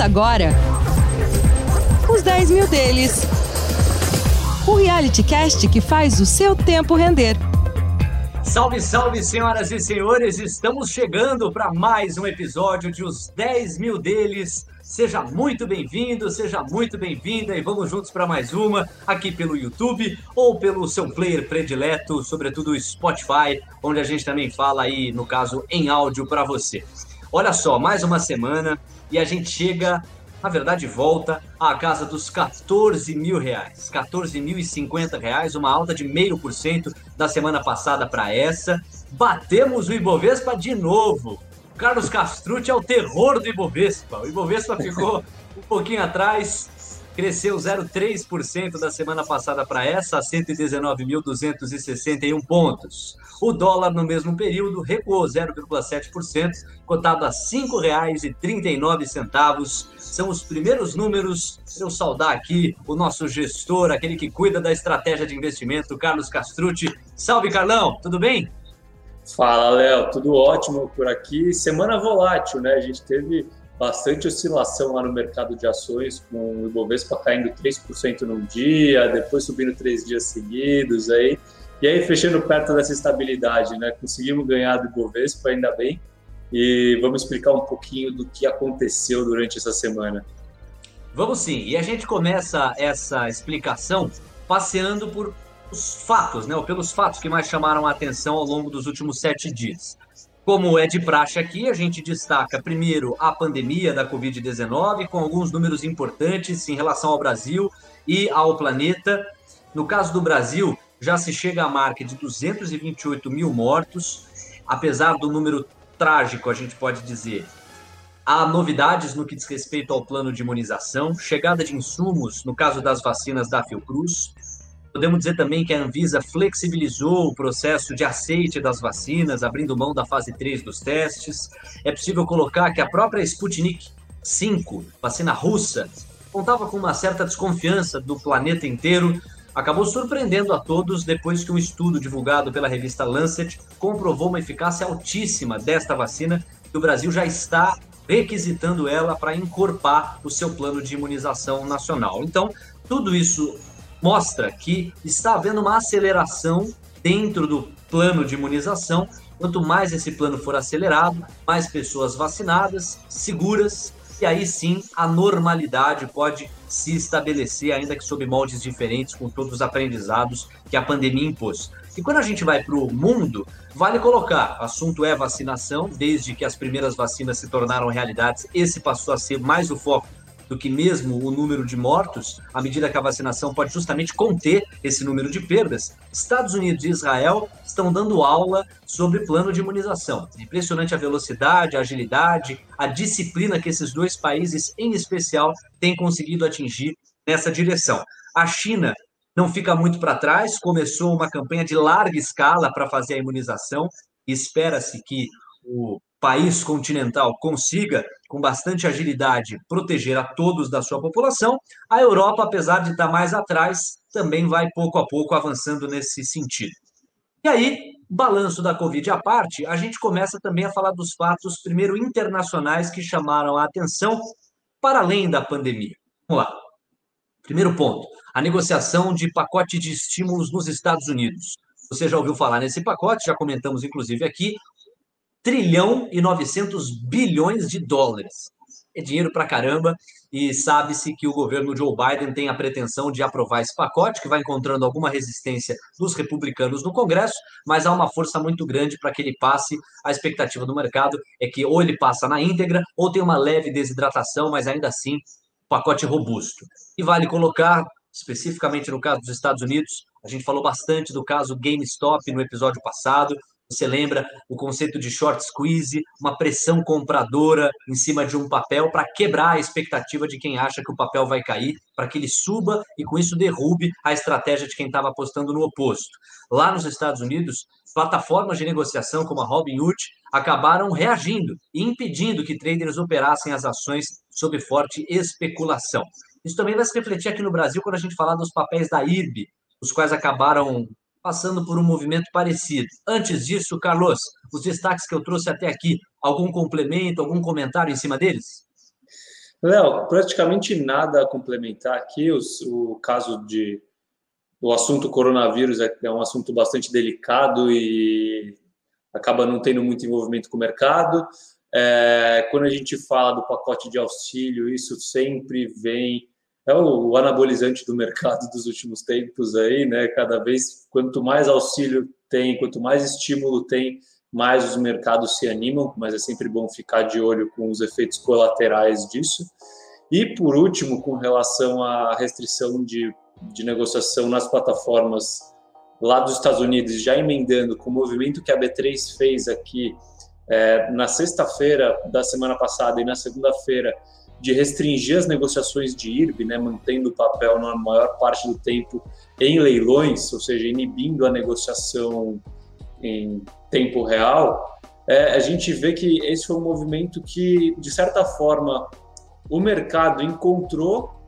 Agora os 10 mil deles. O reality cast que faz o seu tempo render. Salve, salve, senhoras e senhores! Estamos chegando para mais um episódio de Os 10 Mil Deles. Seja muito bem-vindo, seja muito bem-vinda e vamos juntos para mais uma aqui pelo YouTube ou pelo seu player predileto, sobretudo o Spotify, onde a gente também fala aí, no caso, em áudio para você. Olha só, mais uma semana e a gente chega na verdade volta à casa dos 14 mil reais. 14.050 reais, uma alta de meio por cento da semana passada para essa. Batemos o Ibovespa de novo. Carlos Castrucci é o terror do Ibovespa. O Ibovespa ficou um pouquinho atrás, cresceu 0,3% da semana passada para essa, a 119.261 pontos. O dólar no mesmo período recuou 0,7%, cotado a R$ 5,39. São os primeiros números. Eu saudar aqui o nosso gestor, aquele que cuida da estratégia de investimento, Carlos Castrucci. Salve, Carlão, tudo bem? Fala, Léo, tudo ótimo por aqui. Semana volátil, né? A gente teve bastante oscilação lá no mercado de ações, com o Ibovespa caindo 3% num dia, depois subindo três dias seguidos aí. E aí, fechando perto dessa estabilidade, né? Conseguimos ganhar do Ibovespa, ainda bem. E vamos explicar um pouquinho do que aconteceu durante essa semana. Vamos sim. E a gente começa essa explicação passeando por os fatos, né? Ou pelos fatos que mais chamaram a atenção ao longo dos últimos sete dias. Como é de praxe aqui, a gente destaca primeiro a pandemia da Covid-19, com alguns números importantes em relação ao Brasil e ao planeta. No caso do Brasil, já se chega à marca de 228 mil mortos, apesar do número trágico, a gente pode dizer. Há novidades no que diz respeito ao plano de imunização, chegada de insumos, no caso das vacinas da Fiocruz. Podemos dizer também que a Anvisa flexibilizou o processo de aceite das vacinas, abrindo mão da fase 3 dos testes. É possível colocar que a própria Sputnik 5, vacina russa, contava com uma certa desconfiança do planeta inteiro acabou surpreendendo a todos depois que um estudo divulgado pela revista Lancet comprovou uma eficácia altíssima desta vacina e o Brasil já está requisitando ela para encorpar o seu plano de imunização nacional. Então, tudo isso mostra que está havendo uma aceleração dentro do plano de imunização. Quanto mais esse plano for acelerado, mais pessoas vacinadas, seguras, e aí sim a normalidade pode se estabelecer, ainda que sob moldes diferentes, com todos os aprendizados que a pandemia impôs. E quando a gente vai para o mundo, vale colocar: assunto é vacinação, desde que as primeiras vacinas se tornaram realidades, esse passou a ser mais o foco do que mesmo o número de mortos, à medida que a vacinação pode justamente conter esse número de perdas, Estados Unidos e Israel estão dando aula sobre plano de imunização. É impressionante a velocidade, a agilidade, a disciplina que esses dois países, em especial, têm conseguido atingir nessa direção. A China não fica muito para trás, começou uma campanha de larga escala para fazer a imunização. Espera-se que o país continental consiga, com bastante agilidade, proteger a todos da sua população, a Europa, apesar de estar mais atrás, também vai pouco a pouco avançando nesse sentido. E aí, balanço da Covid à parte, a gente começa também a falar dos fatos, primeiro, internacionais que chamaram a atenção para além da pandemia. Vamos lá. Primeiro ponto: a negociação de pacote de estímulos nos Estados Unidos. Você já ouviu falar nesse pacote, já comentamos inclusive aqui trilhão e 900 bilhões de dólares. É dinheiro para caramba e sabe-se que o governo Joe Biden tem a pretensão de aprovar esse pacote, que vai encontrando alguma resistência dos republicanos no Congresso, mas há uma força muito grande para que ele passe. A expectativa do mercado é que ou ele passa na íntegra ou tem uma leve desidratação, mas ainda assim pacote robusto. E vale colocar, especificamente no caso dos Estados Unidos, a gente falou bastante do caso GameStop no episódio passado. Você lembra o conceito de short squeeze, uma pressão compradora em cima de um papel para quebrar a expectativa de quem acha que o papel vai cair, para que ele suba e com isso derrube a estratégia de quem estava apostando no oposto. Lá nos Estados Unidos, plataformas de negociação como a Robinhood acabaram reagindo e impedindo que traders operassem as ações sob forte especulação. Isso também vai se refletir aqui no Brasil quando a gente falar dos papéis da IRB, os quais acabaram passando por um movimento parecido. Antes disso, Carlos, os destaques que eu trouxe até aqui, algum complemento, algum comentário em cima deles? Léo, praticamente nada a complementar aqui. Os, o caso de. O assunto coronavírus é, é um assunto bastante delicado e acaba não tendo muito envolvimento com o mercado. É, quando a gente fala do pacote de auxílio, isso sempre vem é o anabolizante do mercado dos últimos tempos aí, né? Cada vez quanto mais auxílio tem, quanto mais estímulo tem, mais os mercados se animam, mas é sempre bom ficar de olho com os efeitos colaterais disso. E por último, com relação à restrição de, de negociação nas plataformas lá dos Estados Unidos, já emendando com o movimento que a B3 fez aqui é, na sexta-feira da semana passada e na segunda-feira, de restringir as negociações de IRB, né, mantendo o papel na maior parte do tempo em leilões, ou seja, inibindo a negociação em tempo real, é, a gente vê que esse foi um movimento que, de certa forma, o mercado encontrou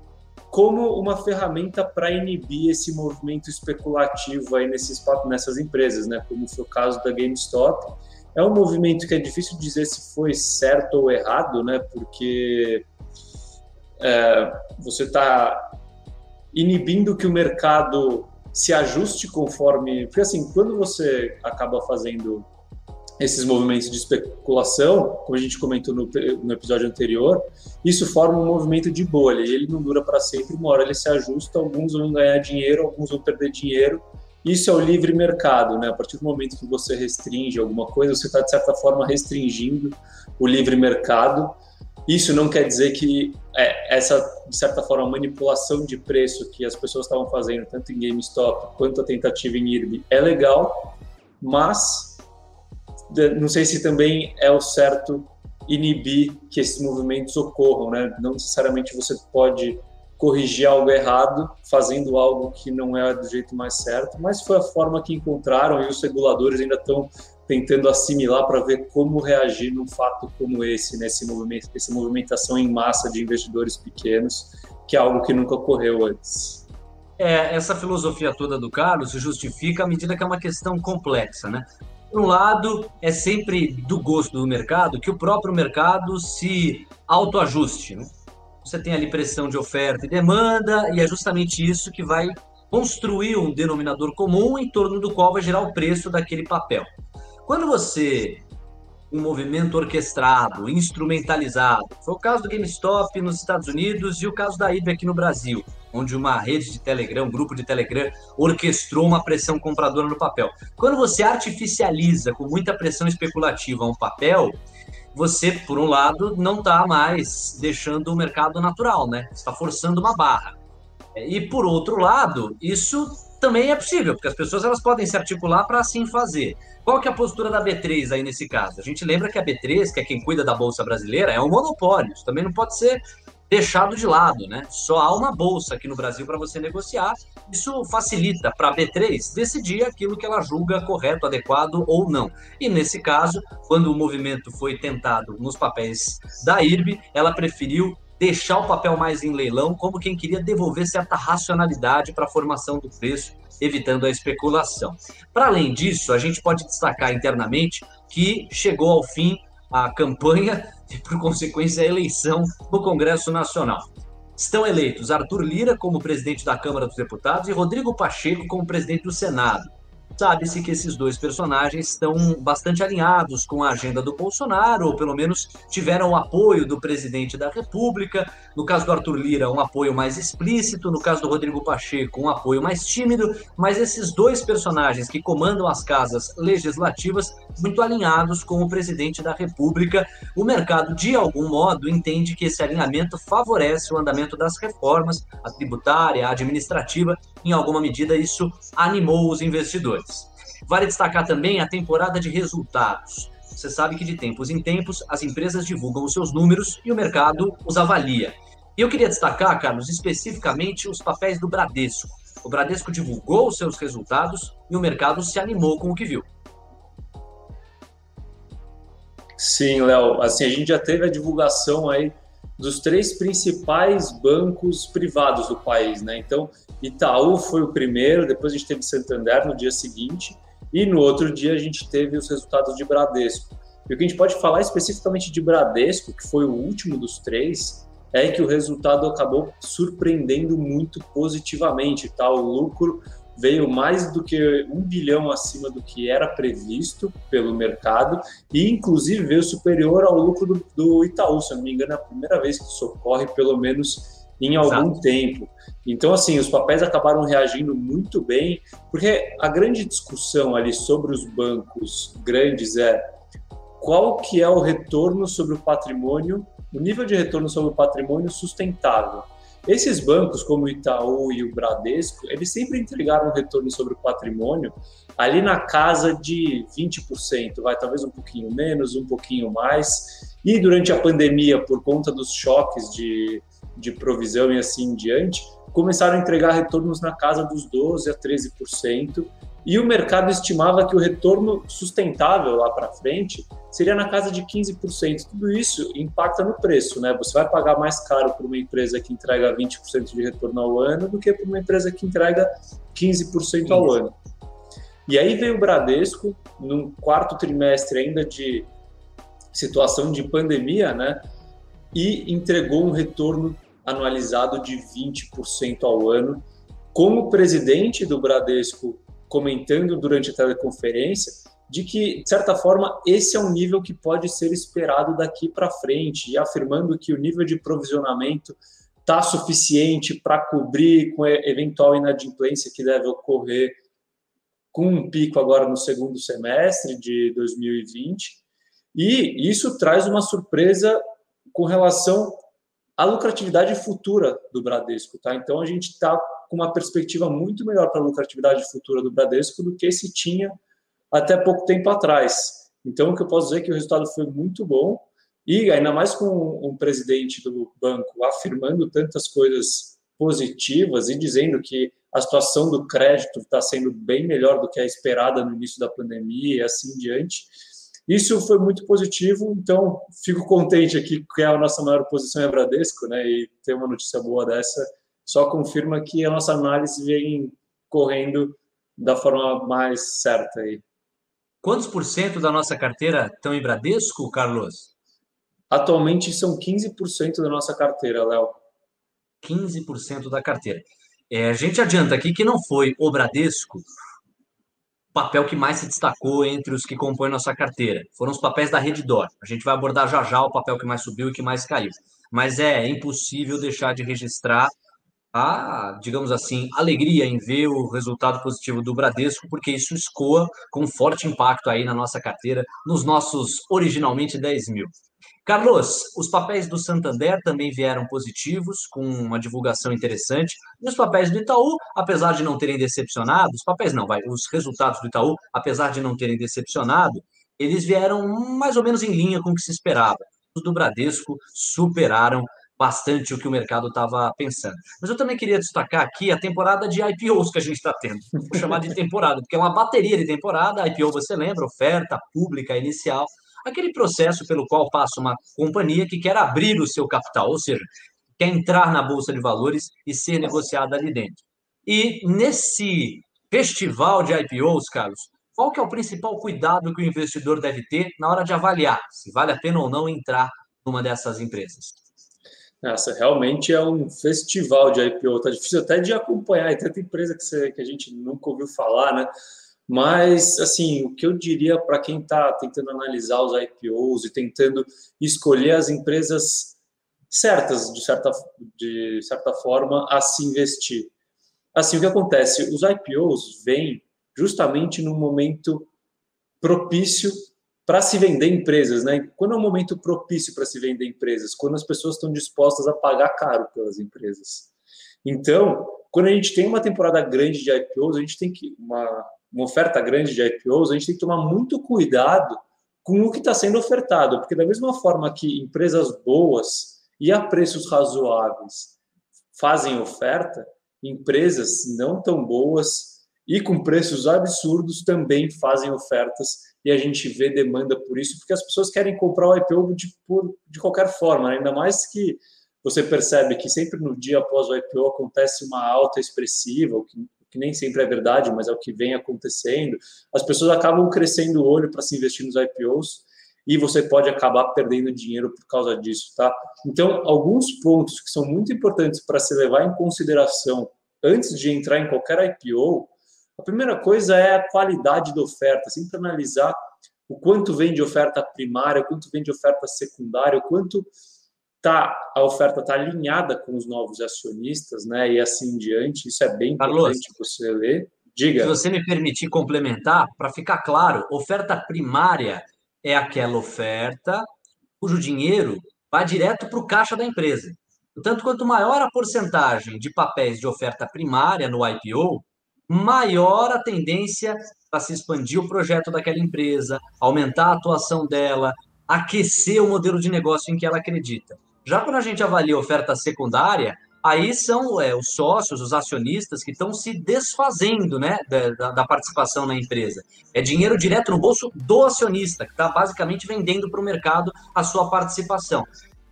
como uma ferramenta para inibir esse movimento especulativo aí nesses, nessas empresas, né? como foi o caso da GameStop. É um movimento que é difícil dizer se foi certo ou errado, né? porque é, você está inibindo que o mercado se ajuste conforme. Porque, assim, quando você acaba fazendo esses movimentos de especulação, como a gente comentou no, no episódio anterior, isso forma um movimento de bolha e ele não dura para sempre. Uma hora ele se ajusta, alguns vão ganhar dinheiro, alguns vão perder dinheiro. Isso é o livre mercado, né? A partir do momento que você restringe alguma coisa, você está de certa forma restringindo o livre mercado isso não quer dizer que é, essa, de certa forma, manipulação de preço que as pessoas estavam fazendo, tanto em GameStop quanto a tentativa em IRB, é legal, mas não sei se também é o certo inibir que esses movimentos ocorram, né? Não necessariamente você pode corrigir algo errado fazendo algo que não é do jeito mais certo, mas foi a forma que encontraram e os reguladores ainda estão tentando assimilar para ver como reagir num fato como esse, nesse movimento, essa movimentação em massa de investidores pequenos, que é algo que nunca ocorreu antes. É, essa filosofia toda do Carlos se justifica à medida que é uma questão complexa, né? Por um lado, é sempre do gosto do mercado que o próprio mercado se autoajuste. Né? Você tem ali pressão de oferta e demanda, e é justamente isso que vai construir um denominador comum em torno do qual vai gerar o preço daquele papel. Quando você um movimento orquestrado, instrumentalizado. Foi o caso do GameStop nos Estados Unidos e o caso da IBM aqui no Brasil, onde uma rede de Telegram, um grupo de Telegram, orquestrou uma pressão compradora no papel. Quando você artificializa com muita pressão especulativa um papel, você, por um lado, não está mais deixando o mercado natural, né? Está forçando uma barra. E por outro lado, isso também é possível, porque as pessoas elas podem se articular para assim fazer. Qual que é a postura da B3 aí nesse caso? A gente lembra que a B3, que é quem cuida da bolsa brasileira, é um monopólio. Isso também não pode ser deixado de lado, né? Só há uma bolsa aqui no Brasil para você negociar. Isso facilita para a B3 decidir aquilo que ela julga correto, adequado ou não. E nesse caso, quando o movimento foi tentado nos papéis da IRB, ela preferiu deixar o papel mais em leilão, como quem queria devolver certa racionalidade para a formação do preço, evitando a especulação. Para além disso, a gente pode destacar internamente que chegou ao fim a campanha e, por consequência, a eleição no Congresso Nacional. Estão eleitos Arthur Lira como presidente da Câmara dos Deputados e Rodrigo Pacheco como presidente do Senado. Sabe-se que esses dois personagens estão bastante alinhados com a agenda do Bolsonaro, ou pelo menos tiveram o apoio do presidente da República. No caso do Arthur Lira, um apoio mais explícito, no caso do Rodrigo Pacheco, um apoio mais tímido, mas esses dois personagens que comandam as casas legislativas, muito alinhados com o presidente da República. O mercado, de algum modo, entende que esse alinhamento favorece o andamento das reformas, a tributária, a administrativa. Em alguma medida, isso animou os investidores. Vale destacar também a temporada de resultados. Você sabe que de tempos em tempos as empresas divulgam os seus números e o mercado os avalia. E eu queria destacar, Carlos, especificamente os papéis do Bradesco. O Bradesco divulgou os seus resultados e o mercado se animou com o que viu. Sim, Léo. Assim, a gente já teve a divulgação aí dos três principais bancos privados do país, né? Então, Itaú foi o primeiro, depois a gente teve Santander no dia seguinte, e no outro dia a gente teve os resultados de Bradesco. E o que a gente pode falar especificamente de Bradesco, que foi o último dos três, é que o resultado acabou surpreendendo muito positivamente, tá? O lucro veio mais do que um bilhão acima do que era previsto pelo mercado e, inclusive, veio superior ao lucro do, do Itaú. Se eu não me engano, é a primeira vez que isso ocorre, pelo menos em algum Exato. tempo. Então, assim, os papéis acabaram reagindo muito bem, porque a grande discussão ali sobre os bancos grandes é qual que é o retorno sobre o patrimônio, o nível de retorno sobre o patrimônio sustentável. Esses bancos, como o Itaú e o Bradesco, eles sempre entregaram um retorno sobre o patrimônio ali na casa de 20%, vai talvez um pouquinho menos, um pouquinho mais. E durante a pandemia, por conta dos choques de, de provisão e assim em diante, começaram a entregar retornos na casa dos 12% a 13%, e o mercado estimava que o retorno sustentável lá para frente seria na casa de 15%. Tudo isso impacta no preço, né? Você vai pagar mais caro por uma empresa que entrega 20% de retorno ao ano do que por uma empresa que entrega 15% ao ano. E aí veio o Bradesco, no quarto trimestre ainda de situação de pandemia, né? E entregou um retorno anualizado de 20% ao ano. Como presidente do Bradesco comentando durante a teleconferência de que, de certa forma, esse é um nível que pode ser esperado daqui para frente, e afirmando que o nível de provisionamento está suficiente para cobrir com eventual inadimplência que deve ocorrer com um pico agora no segundo semestre de 2020. E isso traz uma surpresa com relação à lucratividade futura do Bradesco. Tá? Então, a gente está com uma perspectiva muito melhor para a lucratividade futura do Bradesco do que se tinha até pouco tempo atrás. Então, o que eu posso dizer é que o resultado foi muito bom e ainda mais com o presidente do banco afirmando tantas coisas positivas e dizendo que a situação do crédito está sendo bem melhor do que a esperada no início da pandemia e assim diante. Isso foi muito positivo, então fico contente aqui que a nossa maior posição é Bradesco, né? E ter uma notícia boa dessa só confirma que a nossa análise vem correndo da forma mais certa aí. Quantos por cento da nossa carteira estão em Bradesco, Carlos? Atualmente são 15% da nossa carteira, Léo. 15% da carteira. É, a gente adianta aqui que não foi o Bradesco papel que mais se destacou entre os que compõem nossa carteira. Foram os papéis da Reddor. A gente vai abordar já já o papel que mais subiu e que mais caiu. Mas é impossível deixar de registrar a, digamos assim, alegria em ver o resultado positivo do Bradesco, porque isso escoa com forte impacto aí na nossa carteira, nos nossos originalmente 10 mil. Carlos, os papéis do Santander também vieram positivos, com uma divulgação interessante. E os papéis do Itaú, apesar de não terem decepcionado, os papéis não, vai, os resultados do Itaú, apesar de não terem decepcionado, eles vieram mais ou menos em linha com o que se esperava. Os do Bradesco superaram bastante o que o mercado estava pensando. Mas eu também queria destacar aqui a temporada de IPOs que a gente está tendo. Vou chamar de temporada, porque é uma bateria de temporada. IPO, você lembra? Oferta pública inicial. Aquele processo pelo qual passa uma companhia que quer abrir o seu capital, ou seja, quer entrar na Bolsa de Valores e ser negociada ali dentro. E nesse festival de IPOs, Carlos, qual que é o principal cuidado que o investidor deve ter na hora de avaliar se vale a pena ou não entrar numa dessas empresas? Essa realmente é um festival de IPO, tá difícil até de acompanhar, e tanta empresa que, você, que a gente nunca ouviu falar, né? Mas, assim, o que eu diria para quem está tentando analisar os IPOs e tentando escolher as empresas certas, de certa, de certa forma, a se investir. Assim, o que acontece? Os IPOs vêm justamente num momento propício para se vender empresas, né? Quando é um momento propício para se vender empresas? Quando as pessoas estão dispostas a pagar caro pelas empresas. Então, quando a gente tem uma temporada grande de IPOs, a gente tem que uma, uma oferta grande de IPOs, a gente tem que tomar muito cuidado com o que está sendo ofertado, porque da mesma forma que empresas boas e a preços razoáveis fazem oferta, empresas não tão boas e com preços absurdos também fazem ofertas e a gente vê demanda por isso, porque as pessoas querem comprar o IPO de, por, de qualquer forma, né? ainda mais que você percebe que sempre no dia após o IPO acontece uma alta expressiva, o que, que nem sempre é verdade, mas é o que vem acontecendo. As pessoas acabam crescendo o olho para se investir nos IPOs e você pode acabar perdendo dinheiro por causa disso, tá? Então, alguns pontos que são muito importantes para se levar em consideração antes de entrar em qualquer IPO, a primeira coisa é a qualidade da oferta, sempre analisar o quanto vem de oferta primária, o quanto vem de oferta secundária, o quanto tá, a oferta está alinhada com os novos acionistas, né? E assim em diante. Isso é bem importante Carlos, você ler. Diga. Se você me permitir complementar, para ficar claro, oferta primária é aquela oferta cujo dinheiro vai direto para o caixa da empresa. Portanto, quanto maior a porcentagem de papéis de oferta primária no IPO, maior a tendência para se expandir o projeto daquela empresa, aumentar a atuação dela, aquecer o modelo de negócio em que ela acredita. Já quando a gente avalia oferta secundária, aí são é, os sócios, os acionistas que estão se desfazendo né, da, da, participação na empresa. É dinheiro direto no bolso do acionista, que está basicamente vendendo para o mercado a sua participação.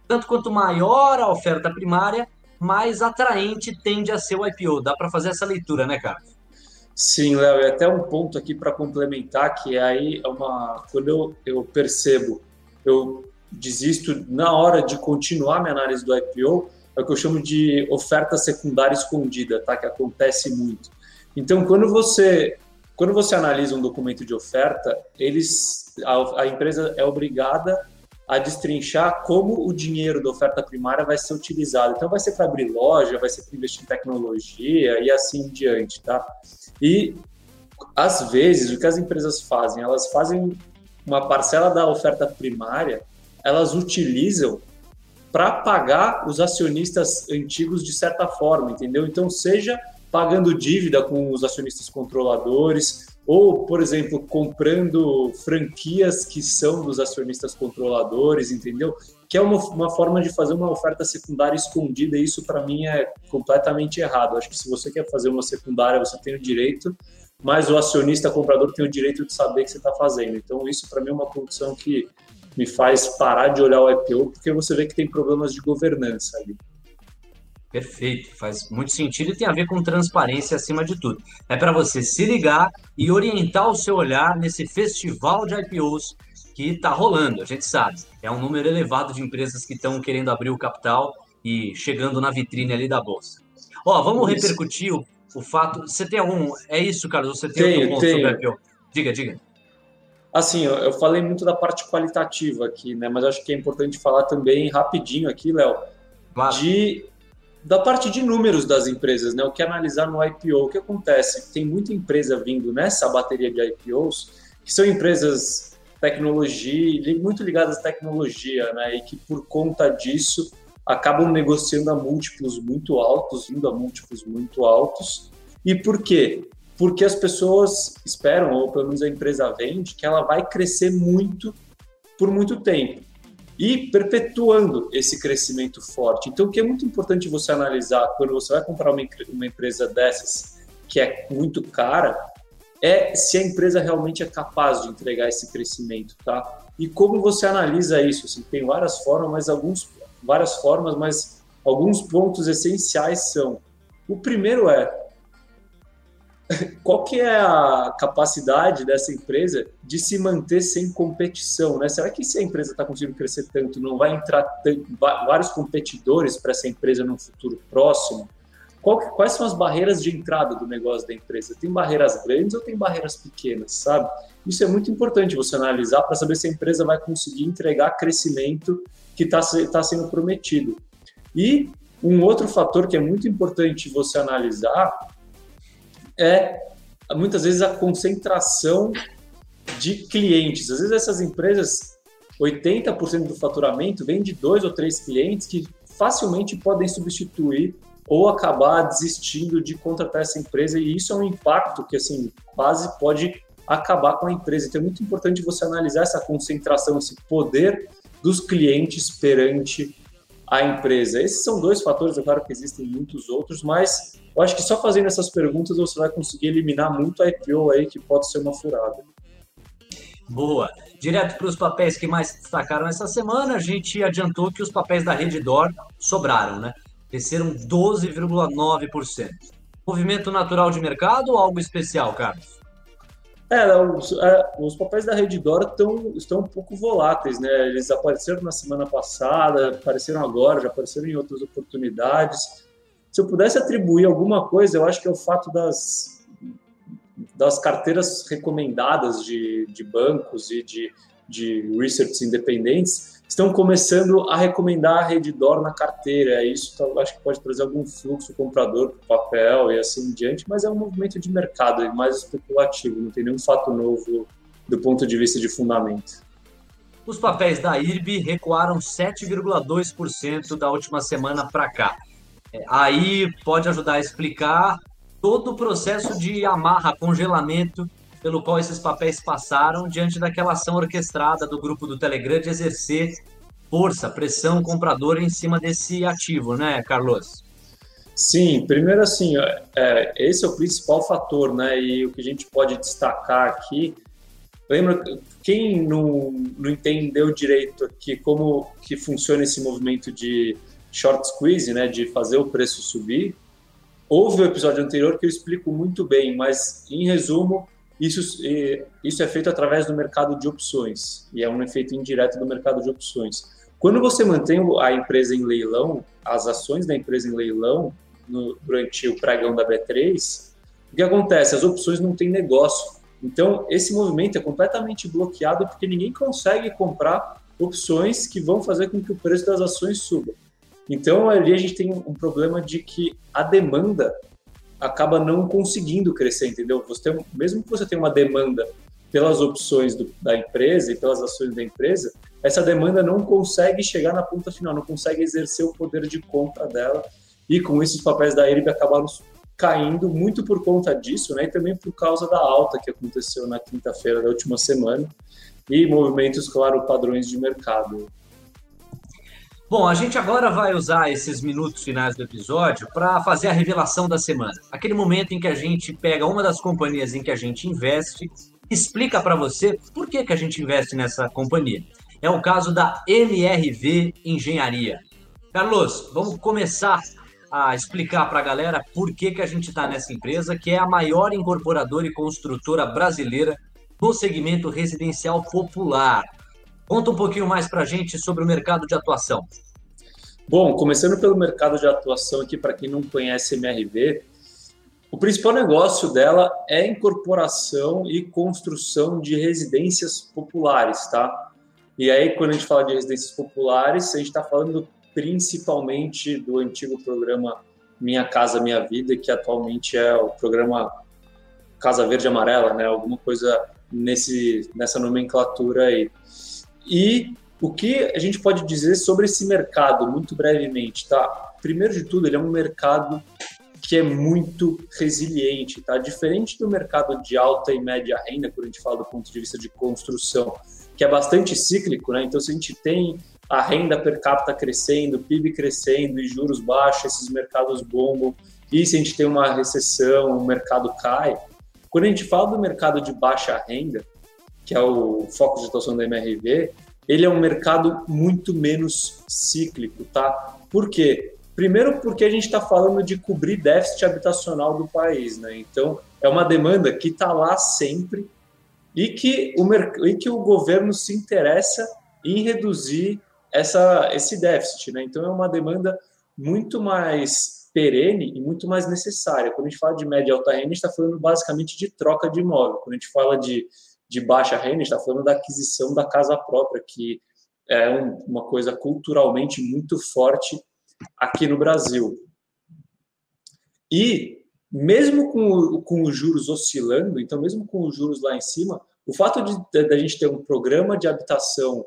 Tanto quanto maior a oferta primária, mais atraente tende a ser o IPO. Dá para fazer essa leitura, né, Carlos? Sim, Léo, e até um ponto aqui para complementar, que aí é uma. Quando eu, eu percebo, eu desisto na hora de continuar minha análise do IPO, é o que eu chamo de oferta secundária escondida, tá? Que acontece muito. Então, quando você quando você analisa um documento de oferta, eles a, a empresa é obrigada a destrinchar como o dinheiro da oferta primária vai ser utilizado. Então, vai ser para abrir loja, vai ser para investir em tecnologia e assim em diante, tá? E às vezes o que as empresas fazem, elas fazem uma parcela da oferta primária elas utilizam para pagar os acionistas antigos de certa forma, entendeu? Então, seja pagando dívida com os acionistas controladores, ou, por exemplo, comprando franquias que são dos acionistas controladores, entendeu? Que é uma, uma forma de fazer uma oferta secundária escondida, e isso para mim é completamente errado. Acho que se você quer fazer uma secundária, você tem o direito, mas o acionista comprador tem o direito de saber que você está fazendo. Então, isso para mim é uma condição que me faz parar de olhar o IPO, porque você vê que tem problemas de governança ali. Perfeito, faz muito sentido e tem a ver com transparência acima de tudo. É para você se ligar e orientar o seu olhar nesse festival de IPOs que está rolando, a gente sabe. É um número elevado de empresas que estão querendo abrir o capital e chegando na vitrine ali da bolsa. Ó, vamos isso. repercutir o, o, fato. Você tem algum. É isso, Carlos? Você tem tenho, ponto tenho. sobre IPO? Diga, diga. Assim, eu falei muito da parte qualitativa aqui, né? Mas acho que é importante falar também rapidinho aqui, Léo, claro. de da parte de números das empresas, né? O que analisar no IPO, o que acontece? Tem muita empresa vindo nessa bateria de IPOs que são empresas tecnologia, muito ligadas à tecnologia, né? E que por conta disso acabam negociando a múltiplos muito altos, vindo a múltiplos muito altos. E por quê? Porque as pessoas esperam, ou pelo menos a empresa vende, que ela vai crescer muito por muito tempo e perpetuando esse crescimento forte. Então, o que é muito importante você analisar quando você vai comprar uma, uma empresa dessas que é muito cara é se a empresa realmente é capaz de entregar esse crescimento, tá? E como você analisa isso? Assim, tem várias formas, mas alguns várias formas, mas alguns pontos essenciais são: o primeiro é qual que é a capacidade dessa empresa de se manter sem competição, né? Será que se a empresa está conseguindo crescer tanto, não vai entrar vários competidores para essa empresa no futuro próximo? Qual, quais são as barreiras de entrada do negócio da empresa? Tem barreiras grandes ou tem barreiras pequenas, sabe? Isso é muito importante você analisar para saber se a empresa vai conseguir entregar crescimento que está tá sendo prometido. E um outro fator que é muito importante você analisar é muitas vezes a concentração de clientes. Às vezes essas empresas, 80% do faturamento vem de dois ou três clientes que facilmente podem substituir ou acabar desistindo de contratar essa empresa e isso é um impacto que assim quase pode acabar com a empresa. Então é muito importante você analisar essa concentração, esse poder dos clientes perante a empresa. Esses são dois fatores, é claro que existem muitos outros, mas eu acho que só fazendo essas perguntas você vai conseguir eliminar muito a IPO aí que pode ser uma furada. Boa. Direto para os papéis que mais destacaram essa semana, a gente adiantou que os papéis da Reddor sobraram, né? Cresceram 12,9%. Movimento natural de mercado ou algo especial, Carlos? É, os, é, os papéis da Redditor estão, estão um pouco voláteis, né? Eles apareceram na semana passada, apareceram agora, já apareceram em outras oportunidades. Se eu pudesse atribuir alguma coisa, eu acho que é o fato das, das carteiras recomendadas de, de bancos e de, de research independentes estão começando a recomendar a Redditor na carteira. Isso tá, acho que pode trazer algum fluxo comprador para o papel e assim em diante, mas é um movimento de mercado mais especulativo, não tem nenhum fato novo do ponto de vista de fundamento. Os papéis da IRB recuaram 7,2% da última semana para cá. É, aí pode ajudar a explicar todo o processo de amarra, congelamento pelo qual esses papéis passaram diante daquela ação orquestrada do grupo do Telegram de exercer força, pressão compradora em cima desse ativo, né, Carlos? Sim, primeiro assim, é, esse é o principal fator, né? E o que a gente pode destacar aqui, lembra quem não, não entendeu direito aqui como que funciona esse movimento de short squeeze, né? De fazer o preço subir. Houve o episódio anterior que eu explico muito bem, mas em resumo, isso, isso é feito através do mercado de opções e é um efeito indireto do mercado de opções. Quando você mantém a empresa em leilão, as ações da empresa em leilão, no, durante o pregão da B3, o que acontece? As opções não têm negócio. Então, esse movimento é completamente bloqueado porque ninguém consegue comprar opções que vão fazer com que o preço das ações suba. Então, ali a gente tem um problema de que a demanda acaba não conseguindo crescer, entendeu? Você tem, mesmo que você tenha uma demanda pelas opções do, da empresa e pelas ações da empresa, essa demanda não consegue chegar na ponta final, não consegue exercer o poder de compra dela. E com isso, os papéis da IRB acabaram caindo muito por conta disso, né? E também por causa da alta que aconteceu na quinta-feira da última semana e movimentos, claro, padrões de mercado. Bom, a gente agora vai usar esses minutos finais do episódio para fazer a revelação da semana. Aquele momento em que a gente pega uma das companhias em que a gente investe, explica para você por que, que a gente investe nessa companhia. É o caso da MRV Engenharia. Carlos, vamos começar a explicar para a galera por que, que a gente está nessa empresa, que é a maior incorporadora e construtora brasileira no segmento residencial popular. Conta um pouquinho mais para a gente sobre o mercado de atuação. Bom, começando pelo mercado de atuação aqui, para quem não conhece MRV, o principal negócio dela é incorporação e construção de residências populares, tá? E aí, quando a gente fala de residências populares, a gente está falando principalmente do antigo programa Minha Casa Minha Vida, que atualmente é o programa Casa Verde Amarela, né? Alguma coisa nesse, nessa nomenclatura aí. E o que a gente pode dizer sobre esse mercado, muito brevemente, tá? Primeiro de tudo, ele é um mercado que é muito resiliente, tá? Diferente do mercado de alta e média renda, quando a gente fala do ponto de vista de construção, que é bastante cíclico, né? Então, se a gente tem a renda per capita crescendo, PIB crescendo e juros baixos, esses mercados bombam, e se a gente tem uma recessão, o mercado cai. Quando a gente fala do mercado de baixa renda, que é o foco de atuação da MRV, ele é um mercado muito menos cíclico, tá? Por quê? Primeiro porque a gente está falando de cobrir déficit habitacional do país, né? Então, é uma demanda que está lá sempre e que, o, e que o governo se interessa em reduzir essa, esse déficit, né? Então, é uma demanda muito mais perene e muito mais necessária. Quando a gente fala de média e alta renda, a gente está falando basicamente de troca de imóvel. Quando a gente fala de de baixa renda, está falando da aquisição da casa própria, que é um, uma coisa culturalmente muito forte aqui no Brasil. E mesmo com, com os juros oscilando, então mesmo com os juros lá em cima, o fato de, de a gente ter um programa de habitação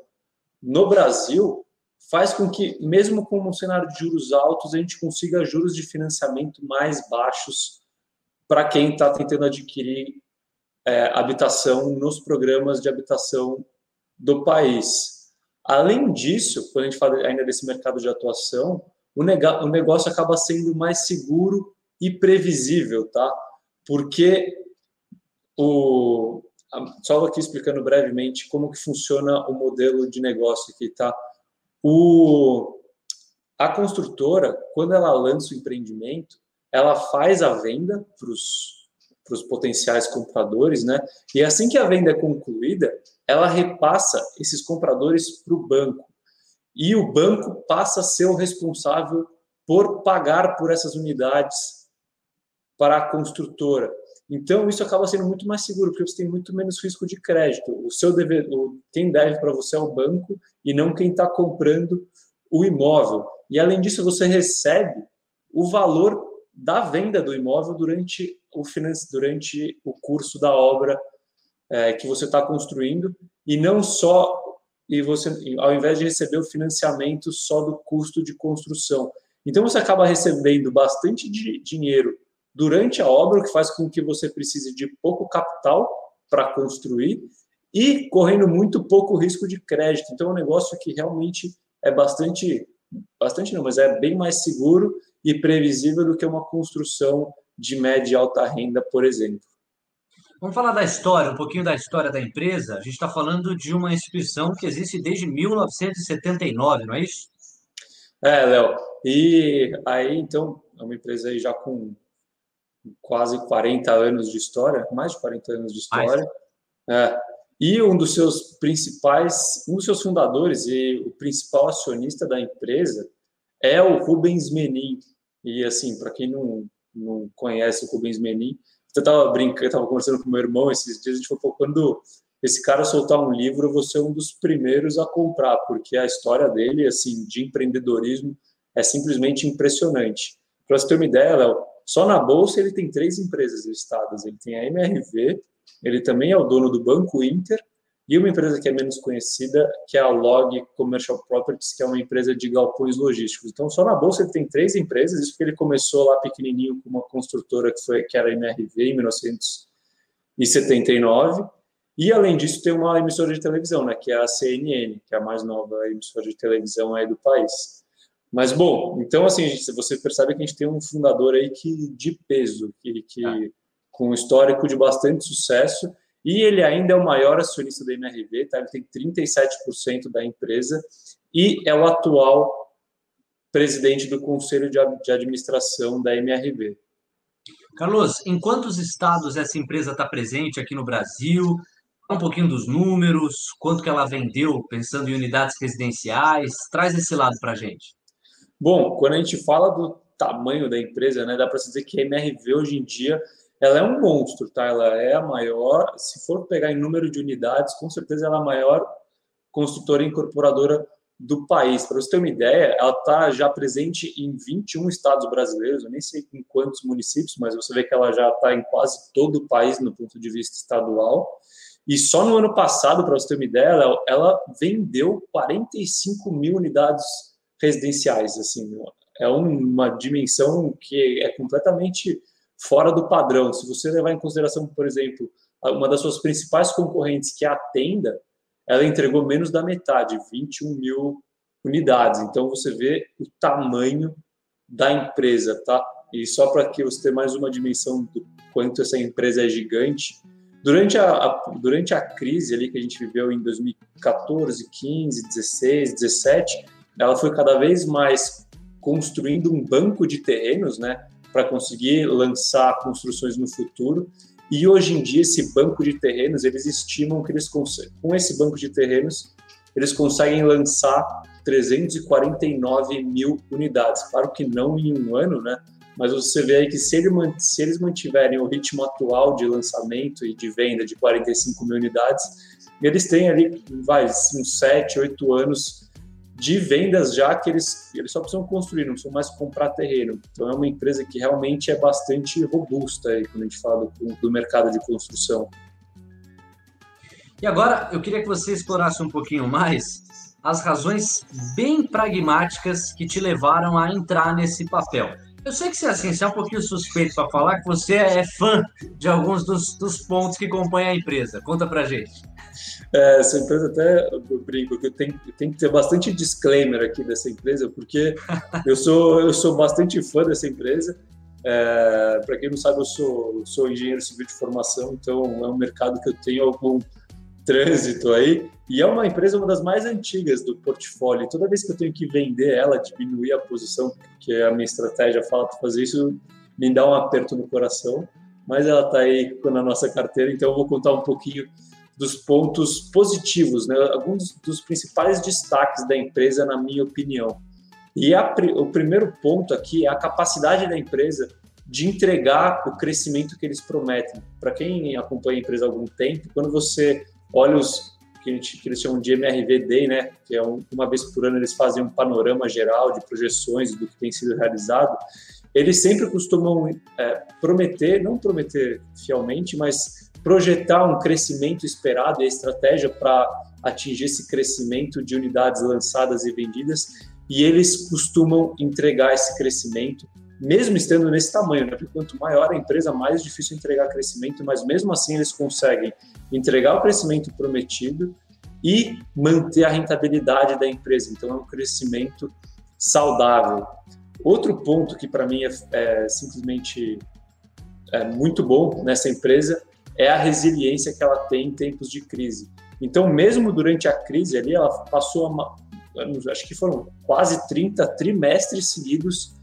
no Brasil faz com que, mesmo com um cenário de juros altos, a gente consiga juros de financiamento mais baixos para quem está tentando adquirir é, habitação nos programas de habitação do país. Além disso, quando a gente fala ainda desse mercado de atuação, o, o negócio acaba sendo mais seguro e previsível, tá? Porque o só aqui explicando brevemente como que funciona o modelo de negócio aqui, tá? O a construtora, quando ela lança o empreendimento, ela faz a venda para os para os potenciais compradores, né? E assim que a venda é concluída, ela repassa esses compradores para o banco. E o banco passa a ser o responsável por pagar por essas unidades para a construtora. Então, isso acaba sendo muito mais seguro, porque você tem muito menos risco de crédito. O seu dever, quem deve para você é o banco e não quem está comprando o imóvel. E, além disso, você recebe o valor da venda do imóvel durante o, finance, durante o curso da obra é, que você está construindo e não só e você ao invés de receber o financiamento só do custo de construção. Então você acaba recebendo bastante de dinheiro durante a obra, o que faz com que você precise de pouco capital para construir e correndo muito pouco risco de crédito. Então é um negócio que realmente é bastante bastante não, mas é bem mais seguro e previsível do que uma construção de média e alta renda, por exemplo. Vamos falar da história, um pouquinho da história da empresa. A gente está falando de uma instituição que existe desde 1979, não é isso? É, Léo. E aí, então, é uma empresa aí já com quase 40 anos de história, mais de 40 anos de história. É. E um dos seus principais, um dos seus fundadores e o principal acionista da empresa é o Rubens Menin. E assim, para quem não, não conhece o Rubens Menin, eu estava brincando, estava conversando com meu irmão esses dias, a gente falou, quando esse cara soltar um livro, você é um dos primeiros a comprar, porque a história dele, assim, de empreendedorismo é simplesmente impressionante. Para você ter uma ideia, Léo, só na bolsa ele tem três empresas listadas. Ele tem a MRV, ele também é o dono do Banco Inter e uma empresa que é menos conhecida, que é a Log Commercial Properties, que é uma empresa de galpões logísticos. Então, só na bolsa ele tem três empresas, isso porque ele começou lá pequenininho com uma construtora que, foi, que era a MRV em 1979. E, além disso, tem uma emissora de televisão, né, que é a CNN, que é a mais nova emissora de televisão aí do país. Mas, bom, então, assim, você percebe que a gente tem um fundador aí que, de peso, que, que ah. com um histórico de bastante sucesso, e ele ainda é o maior acionista da MRV, tá? ele tem 37% da empresa e é o atual presidente do conselho de administração da MRV. Carlos, em quantos estados essa empresa está presente aqui no Brasil? Um pouquinho dos números, quanto que ela vendeu, pensando em unidades residenciais, traz esse lado para a gente. Bom, quando a gente fala do tamanho da empresa, né, dá para dizer que a MRV hoje em dia ela é um monstro, tá? Ela é a maior, se for pegar em número de unidades, com certeza ela é a maior construtora incorporadora do país. Para você ter uma ideia, ela está já presente em 21 estados brasileiros, eu nem sei em quantos municípios, mas você vê que ela já está em quase todo o país no ponto de vista estadual. E só no ano passado, para você ter uma ideia, ela, ela vendeu 45 mil unidades residenciais. Assim, é uma dimensão que é completamente fora do padrão. Se você levar em consideração, por exemplo, uma das suas principais concorrentes, que é a Tenda, ela entregou menos da metade, 21 mil unidades. Então você vê o tamanho da empresa, tá? E só para que você tenha mais uma dimensão do quanto essa empresa é gigante, durante a, a, durante a crise ali que a gente viveu em 2014, 15, 16, 17, ela foi cada vez mais construindo um banco de terrenos, né? Para conseguir lançar construções no futuro. E hoje em dia, esse banco de terrenos, eles estimam que eles com esse banco de terrenos, eles conseguem lançar 349 mil unidades. Claro que não em um ano, né? Mas você vê aí que se, ele, se eles mantiverem o ritmo atual de lançamento e de venda de 45 mil unidades, eles têm ali, vai, uns 7, 8 anos de vendas já que eles, eles só precisam construir, não precisam mais comprar terreno. Então é uma empresa que realmente é bastante robusta aí, quando a gente fala do, do mercado de construção. E agora eu queria que você explorasse um pouquinho mais as razões bem pragmáticas que te levaram a entrar nesse papel. Eu sei que você, assim, você é um pouquinho suspeito para falar que você é fã de alguns dos, dos pontos que compõem a empresa. Conta para gente. É, essa empresa até eu brinco que eu tenho, tenho que ter bastante disclaimer aqui dessa empresa, porque eu sou, eu sou bastante fã dessa empresa. É, Para quem não sabe, eu sou, sou engenheiro civil de formação, então é um mercado que eu tenho algum trânsito aí. E é uma empresa uma das mais antigas do portfólio. Toda vez que eu tenho que vender ela, diminuir a posição, porque a minha estratégia fala para fazer isso, me dá um aperto no coração. mas ela está aí na nossa carteira, então eu vou contar um pouquinho dos pontos positivos, né? alguns dos principais destaques da empresa, na minha opinião. E a, o primeiro ponto aqui é a capacidade da empresa de entregar o crescimento que eles prometem. Para quem acompanha a empresa há algum tempo, quando você olha os que, a gente, que eles chamam de MRV Day, né, que é um, uma vez por ano eles fazem um panorama geral de projeções do que tem sido realizado, eles sempre costumam é, prometer, não prometer fielmente, mas projetar um crescimento esperado e a estratégia para atingir esse crescimento de unidades lançadas e vendidas, e eles costumam entregar esse crescimento, mesmo estando nesse tamanho, né? porque quanto maior a empresa, mais difícil entregar crescimento, mas mesmo assim eles conseguem entregar o crescimento prometido e manter a rentabilidade da empresa. Então é um crescimento saudável. Outro ponto que para mim é, é simplesmente é muito bom nessa empresa é a resiliência que ela tem em tempos de crise. Então, mesmo durante a crise ali, ela passou, uma, acho que foram quase 30 trimestres seguidos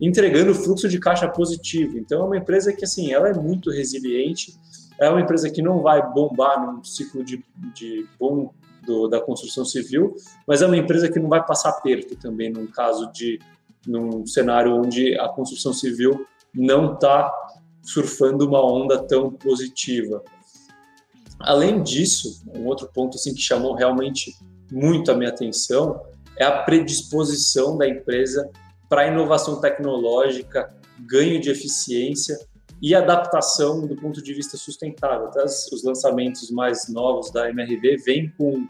entregando fluxo de caixa positivo. Então, é uma empresa que, assim, ela é muito resiliente, é uma empresa que não vai bombar num ciclo de, de bom do, da construção civil, mas é uma empresa que não vai passar perto também num caso de num cenário onde a construção civil não está surfando uma onda tão positiva. Além disso, um outro ponto assim que chamou realmente muito a minha atenção é a predisposição da empresa para inovação tecnológica, ganho de eficiência e adaptação do ponto de vista sustentável. Até os lançamentos mais novos da MRV vêm com,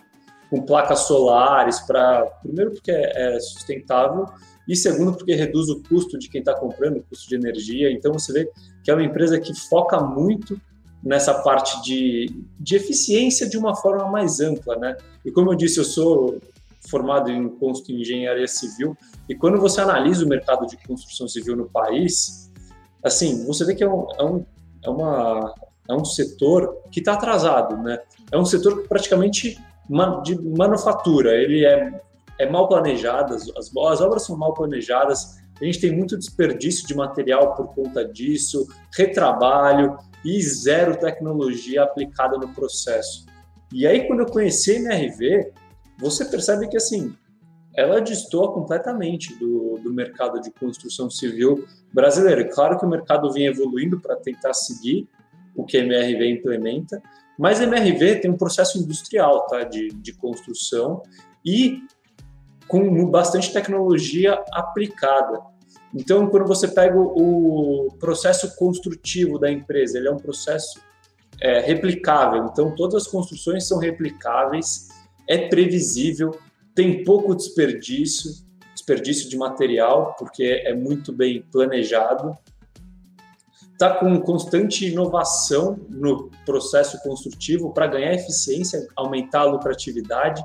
com placas solares para, primeiro porque é, é sustentável e segundo porque reduz o custo de quem está comprando, o custo de energia. Então você vê que é uma empresa que foca muito nessa parte de, de eficiência de uma forma mais ampla, né? E como eu disse, eu sou formado em, em engenharia civil e quando você analisa o mercado de construção civil no país, assim, você vê que é um, é um, é uma, é um setor que está atrasado, né? É um setor praticamente de manufatura, ele é é mal planejada, as, as obras são mal planejadas, a gente tem muito desperdício de material por conta disso, retrabalho e zero tecnologia aplicada no processo. E aí, quando eu conheci a MRV, você percebe que, assim, ela destoa completamente do, do mercado de construção civil brasileiro. Claro que o mercado vem evoluindo para tentar seguir o que a MRV implementa, mas a MRV tem um processo industrial tá, de, de construção e com bastante tecnologia aplicada. Então, quando você pega o processo construtivo da empresa, ele é um processo é, replicável. Então, todas as construções são replicáveis, é previsível, tem pouco desperdício, desperdício de material, porque é muito bem planejado. Está com constante inovação no processo construtivo para ganhar eficiência, aumentar a lucratividade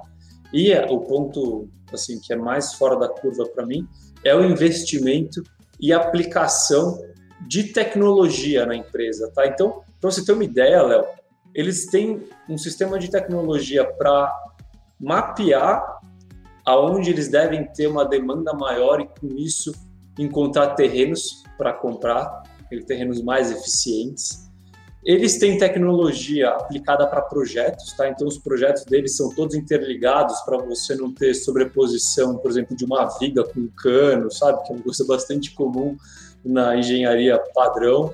e o ponto assim que é mais fora da curva para mim é o investimento e aplicação de tecnologia na empresa, tá? Então, para você ter uma ideia, Léo, eles têm um sistema de tecnologia para mapear aonde eles devem ter uma demanda maior e com isso encontrar terrenos para comprar, terrenos mais eficientes eles têm tecnologia aplicada para projetos, tá? Então os projetos deles são todos interligados para você não ter sobreposição, por exemplo, de uma viga com um cano, sabe? Que é uma coisa bastante comum na engenharia padrão.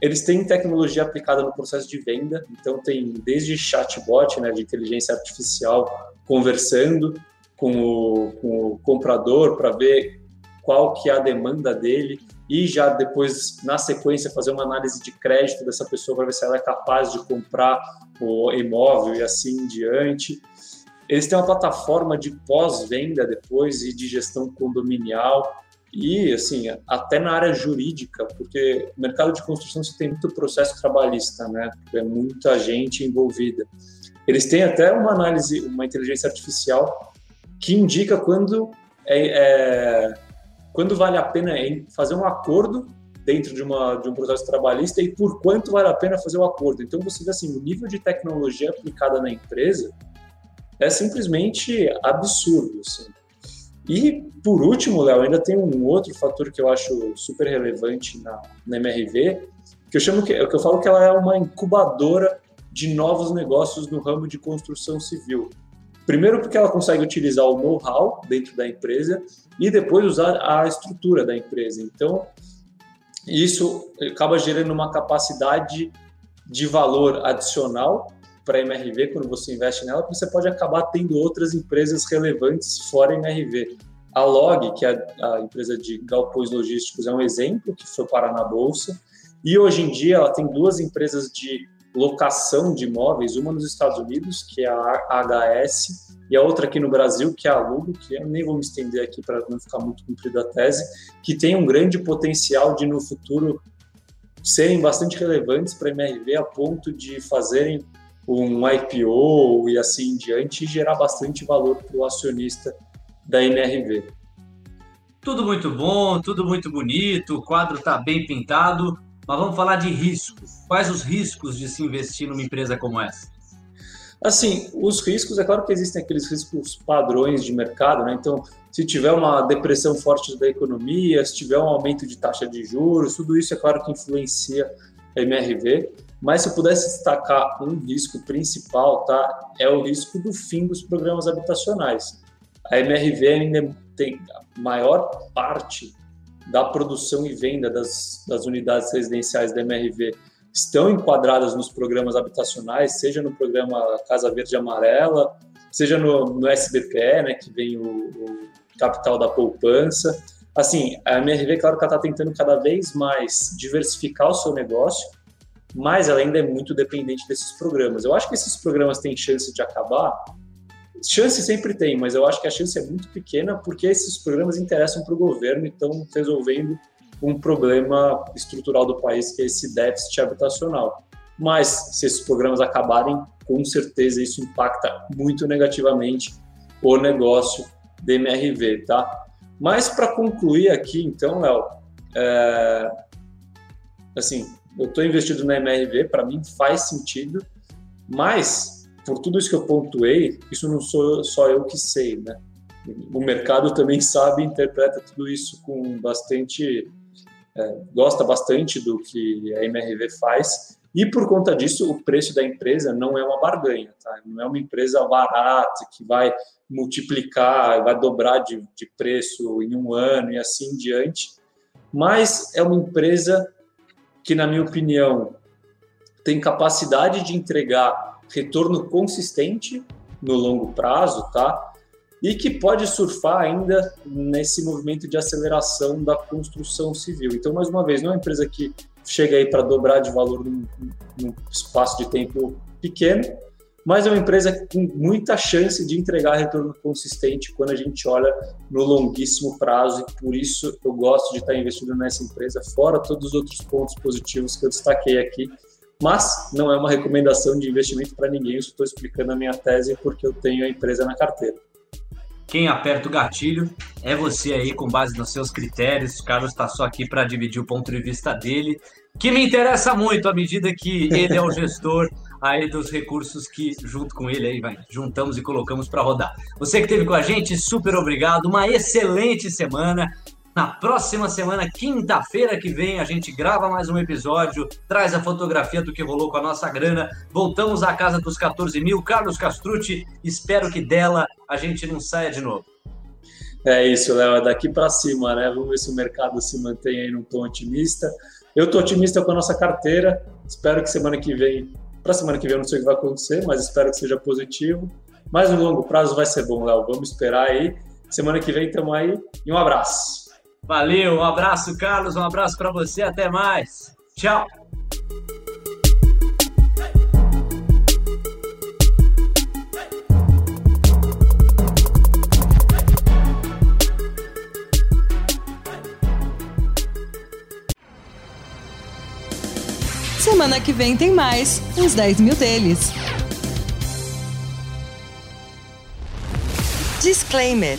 Eles têm tecnologia aplicada no processo de venda, então tem desde chatbot, né, de inteligência artificial, conversando com o, com o comprador para ver qual que é a demanda dele e já depois, na sequência, fazer uma análise de crédito dessa pessoa para ver se ela é capaz de comprar o imóvel e assim em diante. Eles têm uma plataforma de pós-venda depois e de gestão condominial e, assim, até na área jurídica, porque mercado de construção você tem muito processo trabalhista, né? É muita gente envolvida. Eles têm até uma análise, uma inteligência artificial que indica quando é, é quando vale a pena fazer um acordo dentro de, uma, de um processo trabalhista e por quanto vale a pena fazer o acordo. Então, você vê assim, o nível de tecnologia aplicada na empresa é simplesmente absurdo. Assim. E, por último, Léo, ainda tem um outro fator que eu acho super relevante na, na MRV, que eu chamo que, que eu falo que ela é uma incubadora de novos negócios no ramo de construção civil. Primeiro porque ela consegue utilizar o know-how dentro da empresa e depois usar a estrutura da empresa. Então, isso acaba gerando uma capacidade de valor adicional para a MRV quando você investe nela, porque você pode acabar tendo outras empresas relevantes fora MRV. A Log, que é a empresa de galpões logísticos, é um exemplo que foi parar na bolsa. E hoje em dia ela tem duas empresas de locação de imóveis, uma nos Estados Unidos, que é a HS, e a outra aqui no Brasil, que é a Lugo, que eu nem vou me estender aqui para não ficar muito comprida a tese, que tem um grande potencial de no futuro serem bastante relevantes para a MRV a ponto de fazerem um IPO e assim em diante e gerar bastante valor para o acionista da MRV. Tudo muito bom, tudo muito bonito, o quadro está bem pintado, mas vamos falar de riscos. Quais os riscos de se investir numa empresa como essa? Assim, os riscos, é claro que existem aqueles riscos padrões de mercado, né? Então, se tiver uma depressão forte da economia, se tiver um aumento de taxa de juros, tudo isso é claro que influencia a MRV. Mas se eu pudesse destacar um risco principal, tá, é o risco do fim dos programas habitacionais. A MRV ainda tem a maior parte da produção e venda das, das unidades residenciais da MRV estão enquadradas nos programas habitacionais, seja no programa Casa Verde Amarela, seja no, no SBPE, né, que vem o, o capital da poupança. Assim, a MRV, claro que está tentando cada vez mais diversificar o seu negócio, mas ela ainda é muito dependente desses programas. Eu acho que esses programas têm chance de acabar. Chance sempre tem, mas eu acho que a chance é muito pequena porque esses programas interessam para o governo e estão resolvendo um problema estrutural do país, que é esse déficit habitacional. Mas se esses programas acabarem, com certeza isso impacta muito negativamente o negócio da MRV, tá? Mas para concluir aqui, então, Léo, é... assim, eu estou investido na MRV, para mim faz sentido, mas por tudo isso que eu pontuei, isso não sou só eu que sei, né? O mercado também sabe interpreta tudo isso com bastante. É, gosta bastante do que a MRV faz, e por conta disso, o preço da empresa não é uma barganha, tá? Não é uma empresa barata que vai multiplicar, vai dobrar de, de preço em um ano e assim em diante, mas é uma empresa que, na minha opinião, tem capacidade de entregar retorno consistente no longo prazo, tá? E que pode surfar ainda nesse movimento de aceleração da construção civil. Então, mais uma vez, não é uma empresa que chega aí para dobrar de valor num, num espaço de tempo pequeno, mas é uma empresa com muita chance de entregar retorno consistente quando a gente olha no longuíssimo prazo e por isso eu gosto de estar investindo nessa empresa, fora todos os outros pontos positivos que eu destaquei aqui. Mas não é uma recomendação de investimento para ninguém, estou explicando a minha tese porque eu tenho a empresa na carteira. Quem aperta o gatilho é você aí, com base nos seus critérios. O Carlos está só aqui para dividir o ponto de vista dele, que me interessa muito à medida que ele é o gestor aí dos recursos que, junto com ele, aí vai, juntamos e colocamos para rodar. Você que esteve com a gente, super obrigado. Uma excelente semana. Na próxima semana, quinta-feira que vem, a gente grava mais um episódio, traz a fotografia do que rolou com a nossa grana. Voltamos à casa dos 14 mil. Carlos Castrucci, espero que dela a gente não saia de novo. É isso, Léo, é daqui para cima, né? Vamos ver se o mercado se mantém aí num tom otimista. Eu estou otimista com a nossa carteira, espero que semana que vem para semana que vem eu não sei o que vai acontecer, mas espero que seja positivo. Mas no longo prazo vai ser bom, Léo. Vamos esperar aí. Semana que vem estamos aí. E um abraço. Valeu, um abraço, Carlos. Um abraço para você. Até mais. Tchau. Semana que vem tem mais, uns 10 mil deles. Disclaimer.